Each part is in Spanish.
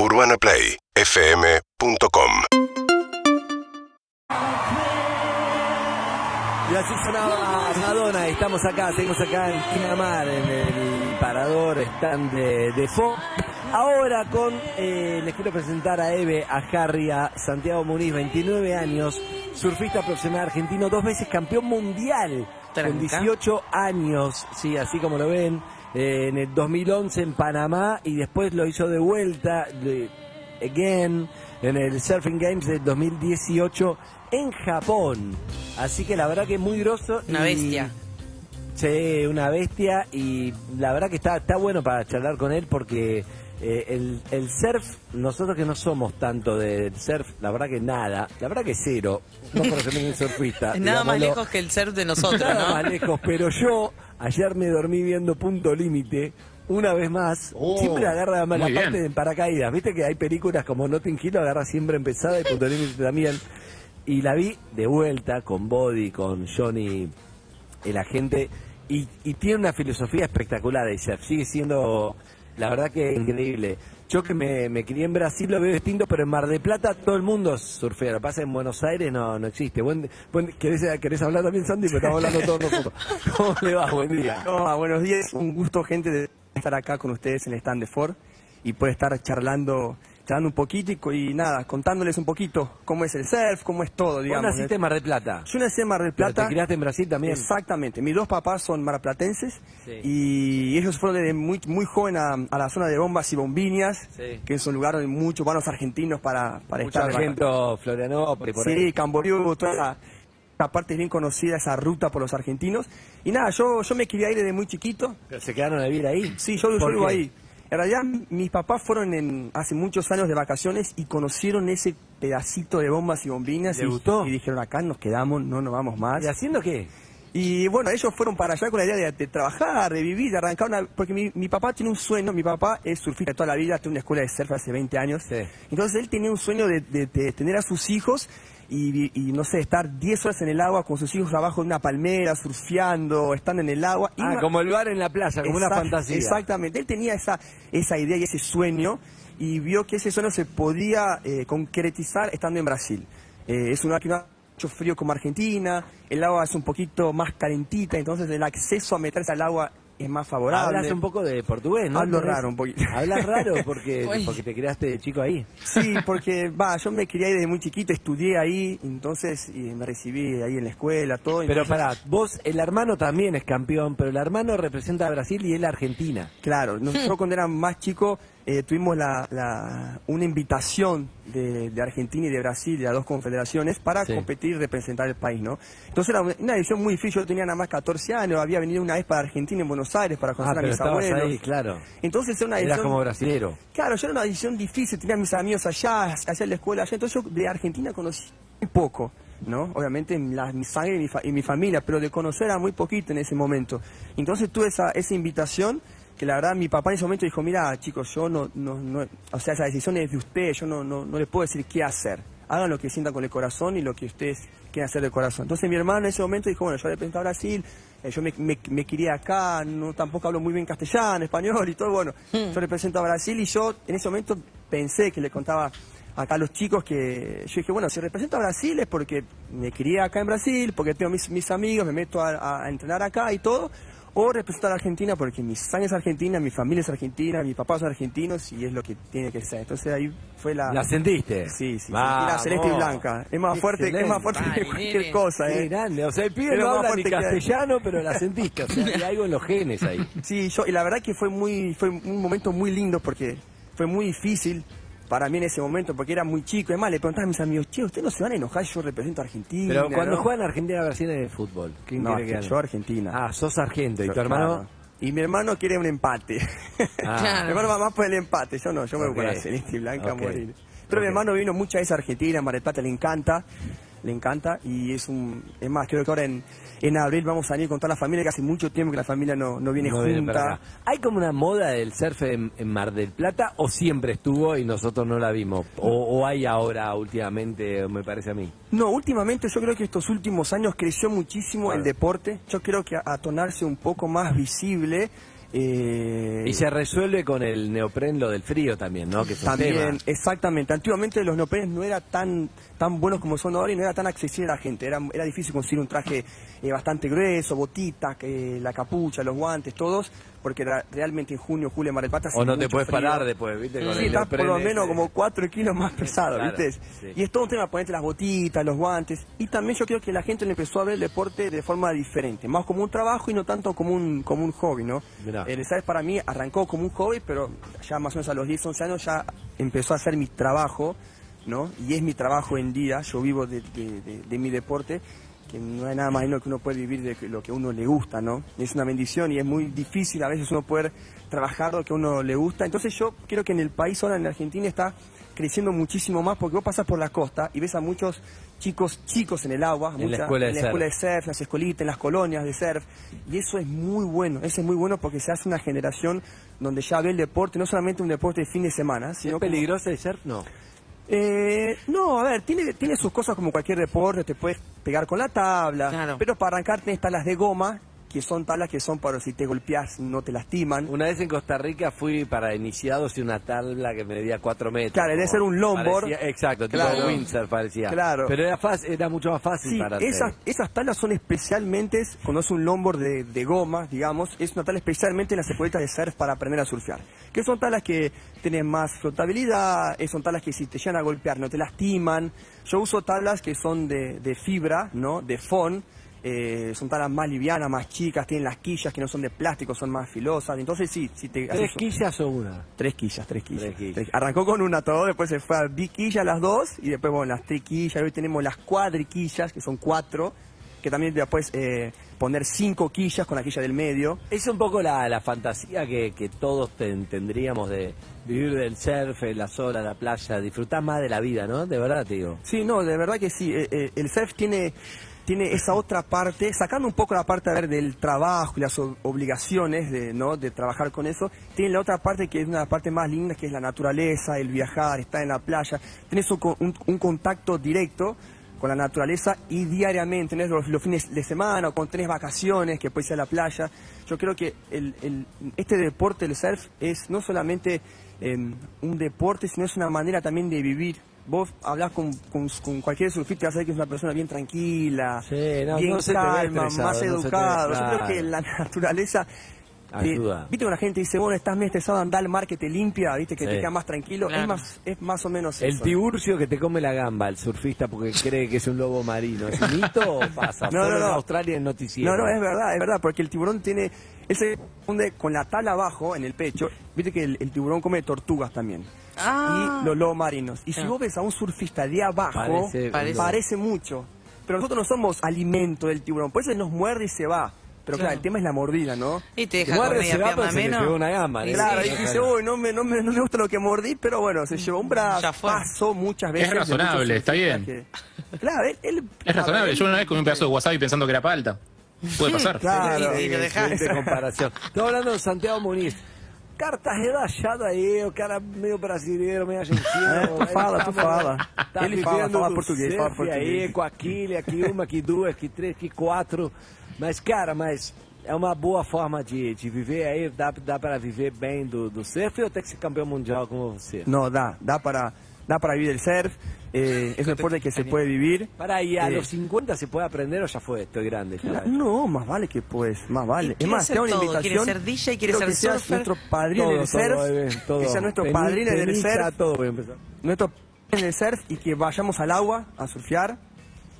UrbanaPlayFM.com Y así sonaba Madonna, estamos acá, seguimos acá en Pinamar, en el parador stand de, de Fo. Ahora con, eh, les quiero presentar a Eve, a Harry, a Santiago Muniz, 29 años, surfista profesional argentino, dos veces campeón mundial, con Tranca. 18 años, sí, así como lo ven, eh, en el 2011 en Panamá y después lo hizo de vuelta, de- again, en el Surfing Games del 2018 en Japón. Así que la verdad que muy grosso. Una y- bestia. Sí, una bestia y la verdad que está, está bueno para charlar con él porque eh, el, el surf, nosotros que no somos tanto del surf, la verdad que nada, la verdad que cero, no por ser un surfista. Es nada más lejos que el surf de nosotros, Nada más lejos, pero yo ayer me dormí viendo Punto Límite. Una vez más, Oh, siempre agarra más la parte bien. de paracaídas. Viste que hay películas como Notting Hill, agarra siempre empezada y Punto Límite también. Y la vi de vuelta con Body, con Johnny, el agente, y, y tiene una filosofía espectacular de surf. Sigue siendo, la verdad que increíble. Yo que me, me crié en Brasil lo veo distinto, pero en Mar de Plata todo el mundo surfea. Lo que pasa es que en Buenos Aires no, no existe. Buen, buen- ¿querés, ¿Querés hablar también, Sandy? Pero estamos hablando todos nosotros. ¿Cómo le va? Buen día. No, buenos días, un gusto gente de estar acá con ustedes en el stand de Ford y poder estar charlando, charlando un poquito y, nada, contándoles un poquito cómo es el surf, cómo es todo, Vos digamos. naciste en Mar del Plata. Yo nací en Mar del Plata. ¿Te criaste en Brasil también? Exactamente, mis dos papás son marplatenses Sí. y ellos fueron desde muy, muy joven a, a la zona de Bombas y Bombiñas, Sí. que es un lugar donde muchos van los argentinos para, para Mucho estar. argento, Florianópolis, por ahí. Sí, Camboriú, toda esa parte es bien conocida, esa ruta por los argentinos. Y nada, yo, yo me crié ahí desde muy chiquito. Pero se quedaron a vivir ahí. Sí, yo, yo ¿Por vivo ahí. En realidad, mis papás fueron en, hace muchos años de vacaciones y conocieron ese pedacito de bombas y bombinas. ¿Le y, gustó? y dijeron, acá nos quedamos, no nos vamos más. ¿Y haciendo qué? Y bueno, ellos fueron para allá con la idea de, de trabajar, de vivir, de arrancar una... Porque mi, mi papá tiene un sueño, mi papá es surfista toda la vida, tiene una escuela de surf hace 20 años. Sí. Entonces él tenía un sueño de, de- de tener a sus hijos y, y, no sé, estar 10 horas en el agua con sus hijos abajo de una palmera, surfeando, estando en el agua. Y Ah, como el bar en la playa, como una Exact- fantasía. Exactamente, él tenía esa, esa idea y ese sueño y vio que ese sueño se podía eh, concretizar estando en Brasil. Eh, es un lugar que no ha mucho frío como Argentina, el agua es un poquito más calentita, entonces el acceso a meterse al agua es más favorable. Hablas un poco de portugués, ¿no? Hablo ¿Tenés- raro un poquito. Hablas raro porque, porque te creaste de chico ahí. Sí, porque va, yo me crié ahí desde muy chiquito, estudié ahí, entonces y me recibí ahí en la escuela, todo. Pero entonces- pará, vos, el hermano también es campeón, pero el hermano representa a Brasil y él a Argentina. Claro, nosotros cuando era más chico eh, tuvimos la, la- una invitación de, de Argentina y de Brasil, de las dos confederaciones, para Sí. competir y representar el país, ¿no? Entonces era una decisión muy difícil, yo tenía nada más 14 años, había venido una vez para Argentina en Buenos Aires para Ah, conocer a pero mis abuelos. ahí, claro. Entonces era una Eras decisión... como brasilero. Claro, yo era una decisión difícil, tenía mis amigos allá, hacer la escuela allá, entonces yo de Argentina conocí muy poco, ¿no? Obviamente la, mi sangre y mi, fa- y mi familia, pero de conocer era muy poquito en ese momento. Entonces tuve esa, esa invitación que la verdad mi papá en ese momento dijo, mira chicos, yo no, no, no o sea, esa decisión es de ustedes, yo no, no, no les puedo decir qué hacer. Hagan lo que sientan con el corazón y lo que ustedes quieran hacer de corazón. Entonces mi hermano en ese momento dijo, bueno, yo represento a Brasil, eh, yo me, me, me crié acá, no tampoco hablo muy bien castellano, español y todo, bueno, yo represento a Brasil y yo en ese momento pensé que le contaba acá a los chicos que yo dije, bueno, si represento a Brasil es porque me crié acá en Brasil, porque tengo mis, mis amigos, me meto a, a entrenar acá y todo, o representar a Argentina porque mi sangre es argentina, mi familia es argentina, mis papás son argentinos y es lo que tiene que ser. Entonces ahí fue la... ¿La sentiste? Sí, sí, la celeste y blanca. Es más fuerte, es más fuerte que cualquier cosa, Qué ¿eh? grande, o sea, el pibe Pero no más habla ni que- castellano, pero la sentiste, o sea, hay algo en los genes ahí. Sí, yo, y la verdad que fue muy, fue un momento muy lindo porque fue muy difícil para mí en ese momento porque era muy chico. Además, le preguntaba a mis amigos, che, ¿ustedes no se van a enojar yo represento a Argentina? Pero cuando ¿no? juegan Argentina Brasil en el fútbol, ¿quién No, quiere que yo Argentina. Ah, sos argento, ¿y tu hermano? claro. Y mi hermano quiere un empate. Ah. mi hermano va más por el empate, yo no, yo me voy por Ok. la celeste y blanca a Ok. morir. Pero mi hermano vino muchas veces a Argentina, Mar del Plata le encanta, le encanta y es un, es más, creo que ahora en, en abril vamos a venir con toda la familia, que hace mucho tiempo que la familia no, no viene No junta. ¿Hay como una moda del surf en, en Mar del Plata o siempre estuvo y nosotros no la vimos? O, o hay ahora últimamente, me parece a mí? No, últimamente yo creo que estos últimos años creció muchísimo el deporte. Yo creo que a, a tornarse un poco más visible Eh, Y se resuelve con el neopren lo del frío también, ¿no? Que También, exactamente. Antiguamente los neoprenes no eran tan, tan buenos como son ahora y no era tan accesible a la gente. Era, era difícil conseguir un traje eh, bastante grueso, botitas, que la capucha, los guantes, todos, porque realmente en junio, julio, Mar del Plata O no te puedes frío. parar después, ¿viste? Con Sí, el está por lo menos como 4 kilos más pesado, Claro, ¿viste? sí. Y es todo un tema ponerte las botitas, los guantes. Y también yo creo que la gente le empezó a ver el deporte de forma diferente, más como un trabajo y no tanto como un, como un hobby, ¿no? El surf para mí arrancó como un hobby, pero ya más o menos a los 10, 11 años ya empezó a ser mi trabajo, ¿no? Y es mi trabajo en día, yo vivo de, de- de- de mi deporte, que no hay nada más lindo que uno puede vivir de que- lo que a uno le gusta, ¿no? Es una bendición y es muy difícil a veces uno poder trabajar lo que a uno le gusta. Entonces yo creo que en el país ahora, en Argentina, está creciendo muchísimo más porque vos pasas por la costa y ves a muchos chicos chicos en el agua, En la mucha- escuela de en la surf. escuela de surf, en las escolitas, en las colonias de surf, y eso es muy bueno, eso es muy bueno porque se hace una generación donde ya ve el deporte, no solamente un deporte de fin de semana, ¿Es sino como- peligroso el surf? No. Eh, no, a ver, tiene, tiene sus cosas como cualquier deporte, te puedes pegar con la tabla, Claro. pero para arrancar tenés tablas de goma, que son tablas que son para si te golpeas no te lastiman. Una vez en Costa Rica fui para iniciados y una tabla que medía 4 metros. Claro, debe ser un longboard. parecía- exacto, tipo Claro. windsurf parecía. Claro. Pero era, fácil, era mucho más fácil Sí, para esas, esas tablas son especialmente, cuando es un longboard de, de goma, digamos, es una tabla especialmente en las escuelitas de surf para aprender a surfear. Que son tablas que tienen más flotabilidad, eh, son tablas que si te llegan a golpear no te lastiman. Yo uso tablas que son de, de fibra, ¿no? De fon. Eh, son tablas más livianas, más chicas, tienen las quillas que no son de plástico, son más filosas. Entonces sí, si te ¿Tres quillas o una? Tres quillas, tres quillas. Tres quillas. Tres- Arrancó con una todo, después se fue a biquillas las dos y después, bueno, las triquillas. Hoy tenemos las cuadriquillas, que son cuatro, que también después eh, poner cinco quillas con la quilla del medio. Es un poco la, la fantasía que, que todos ten- tendríamos de vivir del surf, en las olas, la playa, disfrutar más de la vida, ¿no? De verdad te digo. Sí, no, de verdad que sí. eh, eh, el surf tiene, tiene esa otra parte, sacando un poco la parte a ver, del trabajo y las obligaciones de, ¿no? de trabajar con eso, tiene la otra parte que es una parte más linda, que es la naturaleza, el viajar, estar en la playa. Tienes un, un- contacto directo con la naturaleza y diariamente, tenés los, fines de semana o cuando tenés vacaciones, que puede ser a la playa. Yo creo que el, el- este deporte, el surf, es no solamente eh, un deporte, sino es una manera también de vivir. Vos hablás con, con, con cualquier surfista y vas a ver que es una persona bien tranquila, Sí, no, bien no calma, más educado. Yo creo que la naturaleza... te- Ayuda. Viste cuando la gente dice, bueno, estás muy estresado, anda al mar que te limpia, viste, que Sí. te queda más tranquilo. Claro. Es, más, es más o menos El eso. tiburcio que te come la gamba, el surfista porque cree que es un lobo marino. ¿Es un mito o pasa? No, Solo no, no. en Australia en noticiero. No, no, es verdad, es verdad, porque el tiburón tiene, él se hunde con la tala abajo en el pecho, viste que el, el tiburón come tortugas también. Ah. Y los lobos marinos. Y si Ah. vos ves a un surfista de abajo, Parece- parece, Parece. mucho. Pero nosotros no somos alimento del tiburón, por eso él nos muerde y se va. Pero claro, Claro. el tema es la mordida, ¿no? Y te deja Muerde, con media se va, pierna pero se le menos. pegó una gamba, Y ¿no? Claro, sí. y dice, uy, no me, no, me, no me gusta lo que mordí, pero bueno, se llevó un brazo, Ya fue. pasó muchas veces. de razonable, está bien. que- Claro, él... él- Es razonable. Yo una vez comí un pedazo de wasabi pensando que era palta. Puede pasar. Claro. Y- y lo comparación. Estamos hablando de Santiago Muniz. Cartagena achado aí, o cara meio brasileiro, meio argentino. É, tu fala, tu tava- fala. Tá Ele fala, fala português, fala português. aí, com a quilha, aqui uma, aqui duas, aqui três, aqui quatro. Mas, cara, mas é uma boa forma de, de viver aí, dá, dá para viver bem do, do surf ou tem que ser campeão mundial como você? No, da, da para, da para vivir el surf, eh, es un deporte que se puede vivir. Para ahí, a Eh, los 50 se puede aprender o ya fue, estoy grande. ya? No, más vale que pues, más vale. Y Es más, te hago una invitación. quiere ser DJ, quiere ser que seas surfer. nuestro padrino del surf. todo. Que seas nuestro padrino del surf. todo voy a empezar. Nuestro padrino del surf y que vayamos al agua a surfear.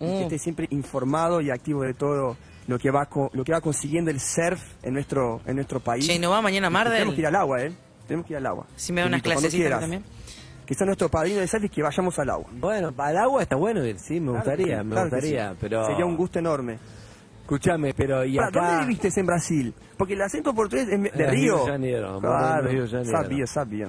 Y que Mm. esté siempre informado y activo de todo lo que va co- lo que va consiguiendo el surf en nuestro en nuestro país. Che, ¿no va mañana a? Tenemos que ir al agua, ¿eh? Tenemos que ir al agua. Si me da unas quieras. también. Que sea nuestro padrino del surf y que vayamos al agua. Bueno, al agua está bueno ir, sí, me gustaría, Claro que sí, me claro gustaría, sí. pero... Sería un gusto enorme. Escúchame, pero y acá... ¿Dónde viviste en Brasil? Porque el acento portugués es de Río. Rio de Janeiro, Claro, Rio de Janeiro. sabía, sabía.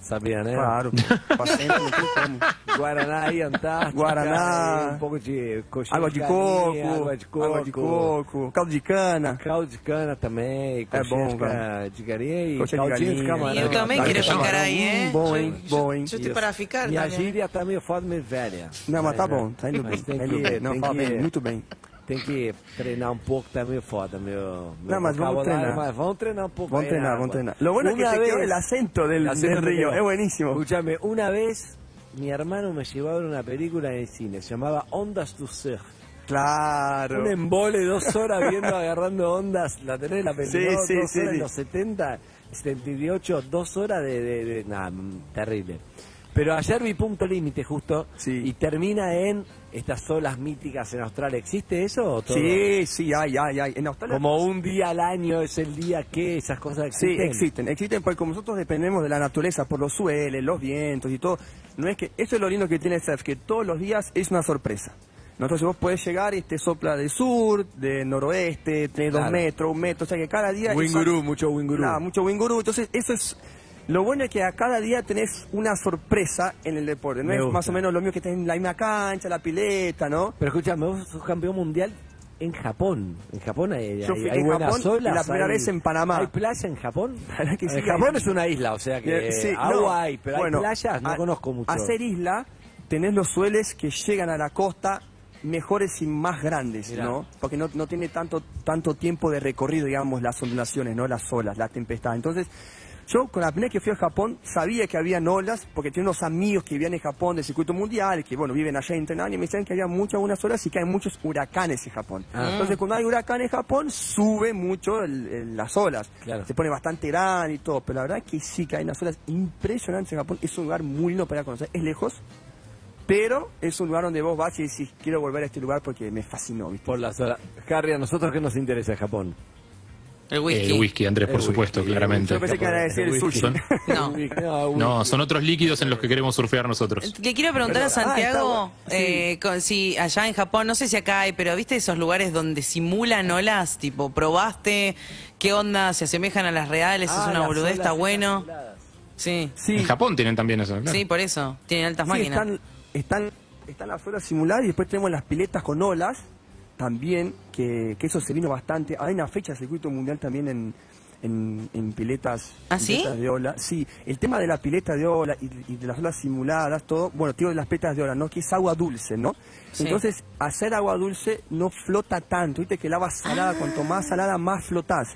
Sabia, né? Claro. Paciente, não tem como. Guaraná e Antártica. Guaraná. e Um pouco de coxinha Água de coco, Água de coco. água de coco, caldo de cana. Caldo de cana também. É bom, de, ca- de galinha e Coxinha de caldinho de galinha. camarão. Dale, quiero camarón. ficar ¿eh? Mm, bom, hein? Bom, hein? Estoy para ficar Minha también. gíria tá meio foda, meio velha. Não, mas tá é. bom, tá indo bem, tá indo bem. Não, fala bem, muito bem. Tem que treinar um pouco, tá meio foda, meu. meu Não, mas vamos treinar. mas vamos treinar un poco. Vamos agua. vamos a entrenar. Lo bueno es que Una te quedó vez- el acento del, el acento del río, es buenísimo. Escúchame, una vez mi hermano me llevó a ver una película en el cine, se llamaba Ondas to Surf. Claro. Un embole, dos horas viendo, agarrando ondas. La tenés la película, Sí, sí, dos sí, horas en los 70, 78, dos horas de... de, de- mm, terrible. Pero ayer vi Punto Límite justo Sí. y termina en estas olas míticas en Australia. ¿Existe eso o todo? Sí, sí, hay, hay, hay. En Australia Como un día al año es el día que esas cosas Sí, existen. existen, existen porque como nosotros dependemos de la naturaleza por los sueles, los vientos y todo, no es que, eso es lo lindo que tiene el surf, que todos los días es una sorpresa. ¿no? Entonces vos podés llegar y te sopla del sur, del noroeste, tenés dos metros, un metro, o sea que cada día... Winguru, mucho winguru. Claro, mucho winguru, entonces eso es... Lo bueno es que a cada día tenés una sorpresa en el deporte, no Me es gusta. más o menos lo mío que tenés la misma cancha, la pileta, ¿no? Pero escúchame, vos sos campeón mundial en Japón. En Japón hay, Yo fui hay en buenas Japón olas. la primera hay- vez en Panamá. ¿Hay playa en Japón? Que sí, en Japón hay- es una isla, o sea que Eh, sí, agua no. hay, pero Bueno, hay playas, no a- conozco mucho. Hacer isla, tenés los sueles que llegan a la costa mejores y más grandes, Mirá. ¿no? Porque no, no tiene tanto, tanto tiempo de recorrido, digamos, las ondulaciones, ¿no? Las olas, la tempestad. Entonces, yo con la primera vez que fui a Japón sabía que habían olas, porque tenía unos amigos que vivían en Japón del circuito mundial, que bueno, viven allá en Tenani, y me decían que había muchas buenas olas y que hay muchos huracanes en Japón. Ah. Entonces, cuando hay huracán en Japón, sube mucho el- el- las olas. Claro. Se pone bastante grande y todo, pero la verdad que sí que hay unas olas impresionantes en Japón. Es un lugar muy lindo para conocer. Es lejos, pero es un lugar donde vos vas y decís, quiero volver a este lugar porque me fascinó, ¿viste? Por las horas. Harry, a nosotros que nos interesa Japón. El El whisky. whisky, Andrés, por El supuesto, whisky, claramente. Yo pensé que era decir el sushi. Son- No. No, son otros líquidos en los que queremos surfear nosotros. Le quiero preguntar a. Ah, Santiago está bueno. eh, con- si allá en Japón, no sé si acá hay, pero ¿viste esos lugares donde simulan olas? Tipo, ¿probaste? ¿Qué onda? ¿Se asemejan a las reales? Ah, ¿Es una boludez? ¿Está bueno? Sí, Sí, En Japón tienen también eso. claro. sí, por eso. Tienen altas sí, máquinas. están, están, están las olas simuladas y después tenemos las piletas con olas también, que, que eso se vino bastante. Hay una fecha de circuito mundial también en, en, en piletas, ¿Ah, en sí? piletas de ola. Sí, el tema de la pileta de ola y, y de las olas simuladas, todo, bueno, tío de las piletas de ola, ¿no? Que es agua dulce, ¿no? Sí. Entonces, hacer agua dulce no flota tanto, viste que el agua salada, cuanto más salada, más flotás.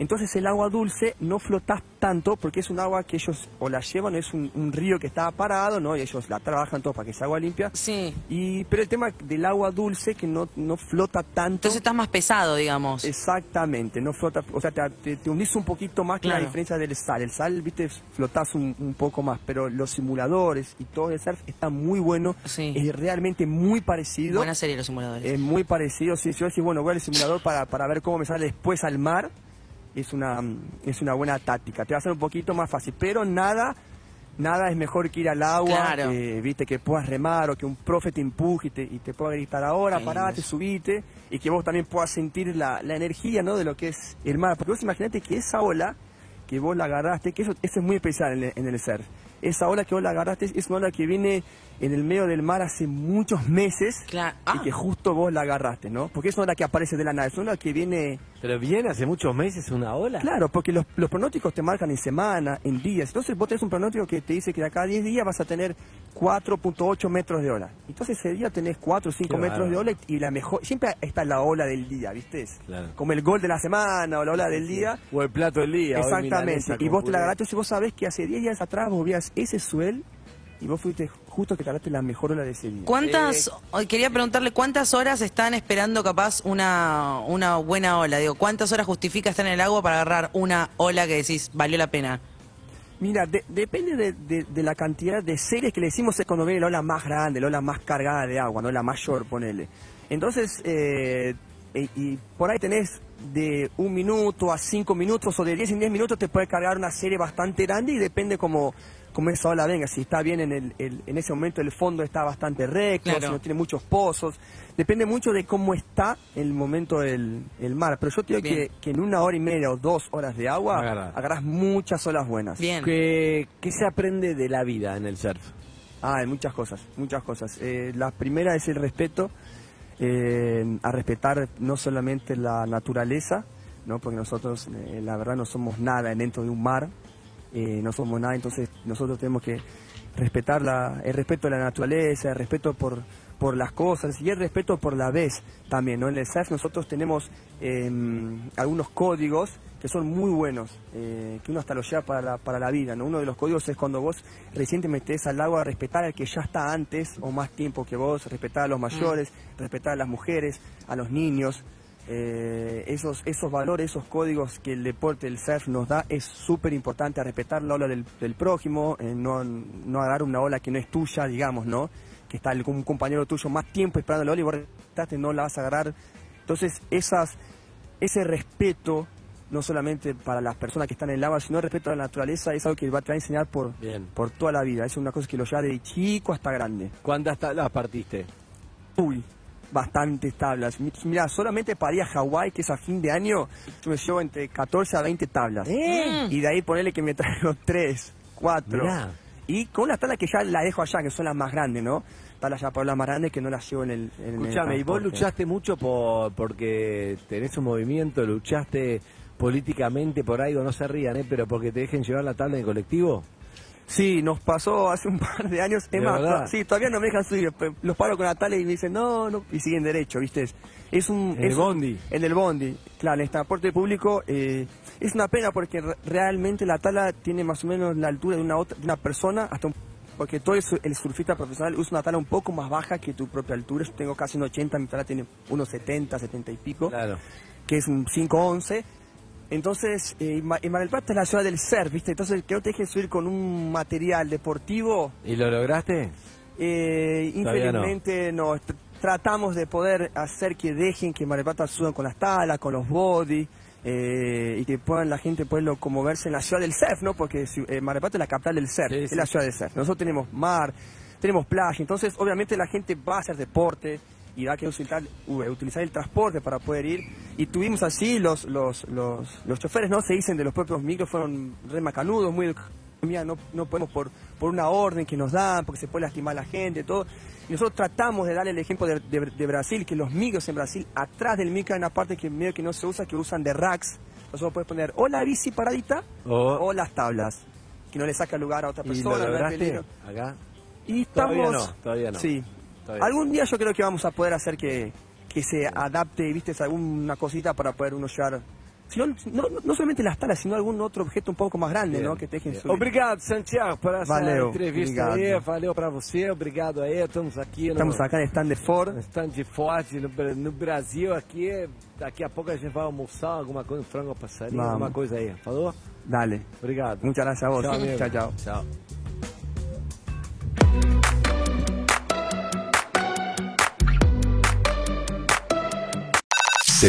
Entonces el agua dulce no flotás tanto porque es un agua que ellos o la llevan, es un, un río que está parado, ¿no? Y ellos la trabajan todo para que sea agua limpia. Sí. Y, pero el tema del agua dulce que no, no flota tanto. Entonces estás más pesado, digamos. Exactamente, no flota, o sea, te, te, un poquito más que la Claro. diferencia del sal. El sal, viste, flotás un, un poco más, pero los simuladores y todo el surf está muy bueno, Sí. es realmente muy parecido. Buena serie los simuladores. Es muy parecido, sí, si yo decís, bueno, voy al simulador para, para ver cómo me sale después al mar, es una, es una buena táctica. Te va a ser un poquito más fácil, pero nada, nada es mejor que ir al agua, Claro. eh, viste, que puedas remar o que un profe te empuje y te, y te pueda gritar ahora, Qué parate, subite, y que vos también puedas sentir la, la energía, ¿no?, de lo que es el mar. Porque vos imaginate que esa ola que vos la agarraste, que eso, eso es muy especial en el, en el surf. Esa ola que vos la agarraste es una ola que viene en el medio del mar hace muchos meses Claro. y Ah. que justo vos la agarraste, ¿no? Porque es una ola que aparece de la nada, es una ola que viene... Pero viene hace muchos meses una ola. Claro, porque los, los pronósticos te marcan en semana, en días. Entonces vos tenés un pronóstico que te dice que de acá a 10 días vas a tener 4.8 metros de ola. Entonces ese día tenés 4 o 5 Qué metros de ola y, y la mejor... Siempre está la ola del día, ¿viste? Claro. Como el gol de la semana o la ola del día. O el plato del día. Exactamente. Y vos te la agarraste, si vos sabés que hace 10 días atrás vos vías ese suel y vos fuiste justo que te agarraste la mejor ola de ese día. ¿Cuántas, quería preguntarle, cuántas horas están esperando capaz una, una buena ola? Digo, ¿cuántas horas justifica estar en el agua para agarrar una ola que decís valió la pena? Mira, de- depende de, de- de la cantidad de series que le decimos es cuando viene la ola más grande, la ola más cargada de agua, no la mayor, ponele. Entonces, eh, y, y por ahí tenés de un minuto a cinco minutos o de 10 en 10 minutos te puede cargar una serie bastante grande y depende como, como esa ola venga. Si está bien en, el, el- en ese momento el fondo está bastante recto, Claro. si no tiene muchos pozos. Depende mucho de cómo está el momento del el mar. Pero yo te digo que, que en una hora y media o dos horas de agua Agarrás. agarrás muchas olas buenas. Bien. ¿Qué, qué se aprende de la vida en el surf? Ah, hay muchas cosas, muchas cosas. Eh, la primera es el respeto, eh, a respetar no solamente la naturaleza, ¿no? porque nosotros eh, la verdad no somos nada dentro de un mar, eh, no somos nada, entonces nosotros tenemos que respetar la, el respeto a la naturaleza, el respeto por, por las cosas y el respeto por la vez también. ¿no? En el surf nosotros tenemos em, algunos códigos que son muy buenos, eh, que uno hasta los lleva para la, para la vida. ¿no? Uno de los códigos es cuando vos recién te metes al agua, respetar al que ya está antes o más tiempo que vos, respetar a los mayores, respetar a las mujeres, a los niños. Eh, esos, esos valores, esos códigos que el deporte, el surf nos da, es súper importante, respetar la ola del, del prójimo, eh, no, no agarrar una ola que no es tuya, digamos, ¿no? Que está el- un compañero tuyo más tiempo esperando la ola y vos respetaste, no la vas a agarrar. Entonces, esas, ese respeto, no solamente para las personas que están en el agua, sino el respeto a la naturaleza, es algo que va- te va a enseñar por, Bien. por toda la vida. Es una cosa que lo lleva de chico hasta grande. ¿Cuántas tablas partiste? Uy, bastantes tablas. Mi- Mira, solamente para ir a Hawái, que es a fin de año, yo me llevo entre 14 a 20 tablas. ¿Eh? Y de ahí ponerle que me traigo 3, 4. Mirá. Y con una tabla que ya la dejo allá, que son las más grandes, ¿no? Tablas ya por las más grandes que no las llevo en el. En el Escuchame, y vos luchaste mucho por porque tenés un movimiento, luchaste políticamente por algo, no se rían, ¿eh? pero porque te dejen llevar la tabla en colectivo. Sí, nos pasó hace un par de años. Es ¿De más, verdad? sí, todavía no me dejan subir. Los paro con la tabla y me dicen, no, no, y siguen derecho, ¿viste? Es- un. En el es un- bondi. En el bondi, claro, en el transporte público. eh, es una pena porque re- realmente la tabla tiene más o menos la altura de una, otra, de una persona, hasta un- porque todo el, el surfista profesional usa una tabla un poco más baja que tu propia altura. Yo tengo casi un 80, mi tabla tiene unos 70, 70 y pico Claro. que es un 511. Entonces, eh, en Mar del Plata es la ciudad del surf, ¿viste? Entonces, que no te dejen subir con un material deportivo, ¿Y lo lograste? eh, no. infelizmente no. Tr- Tratamos de poder hacer que dejen que Mar del Plata suban con las talas, con los body, eh, y que puedan la gente pueda como verse en la ciudad del surf, ¿no? Porque eh, Mar del Plata es la capital del surf, Sí, es la ciudad del surf. Nosotros tenemos mar, tenemos playa, entonces obviamente la gente va a hacer deporte y va a querer utilizar, utilizar el transporte para poder ir. Y tuvimos así, los, los, los, los choferes no se dicen de los propios micros, fueron re macanudos, muy. Mira, no, no podemos por, por una orden que nos dan, porque se puede lastimar a la gente, todo. Y nosotros tratamos de darle el ejemplo de, de- de Brasil, que los micros en Brasil, atrás del micro hay una parte que medio que no se usa, que usan de racks. Nosotros puedes poner o la bici paradita O- o las tablas, que no le saca lugar a otra ¿Y lo persona. lograste peligro. acá? Y estamos... Todavía no, todavía no. Sí. Algún día yo creo que vamos a poder hacer que, que se adapte, viste, alguna cosita para poder uno llevar... Si no, no, solamente las talas, sino algún otro objeto un poco más grande, ¿no? Que bien. subir. Obrigado, Santiago, por essa Valeu, entrevista obrigado. aí. Valeu pra você, obrigado aí. Estamos aqui no, Estamos acá en el stand de Ford. no stand no, Bra- no Brasil aqui. Daqui a pouco a gente vai almoçar alguma coisa, um frango passarinho, Vamos. alguma coisa aí. Falou? Dale. Obrigado. Muchas gracias a vos. Amigo. Chao, chao.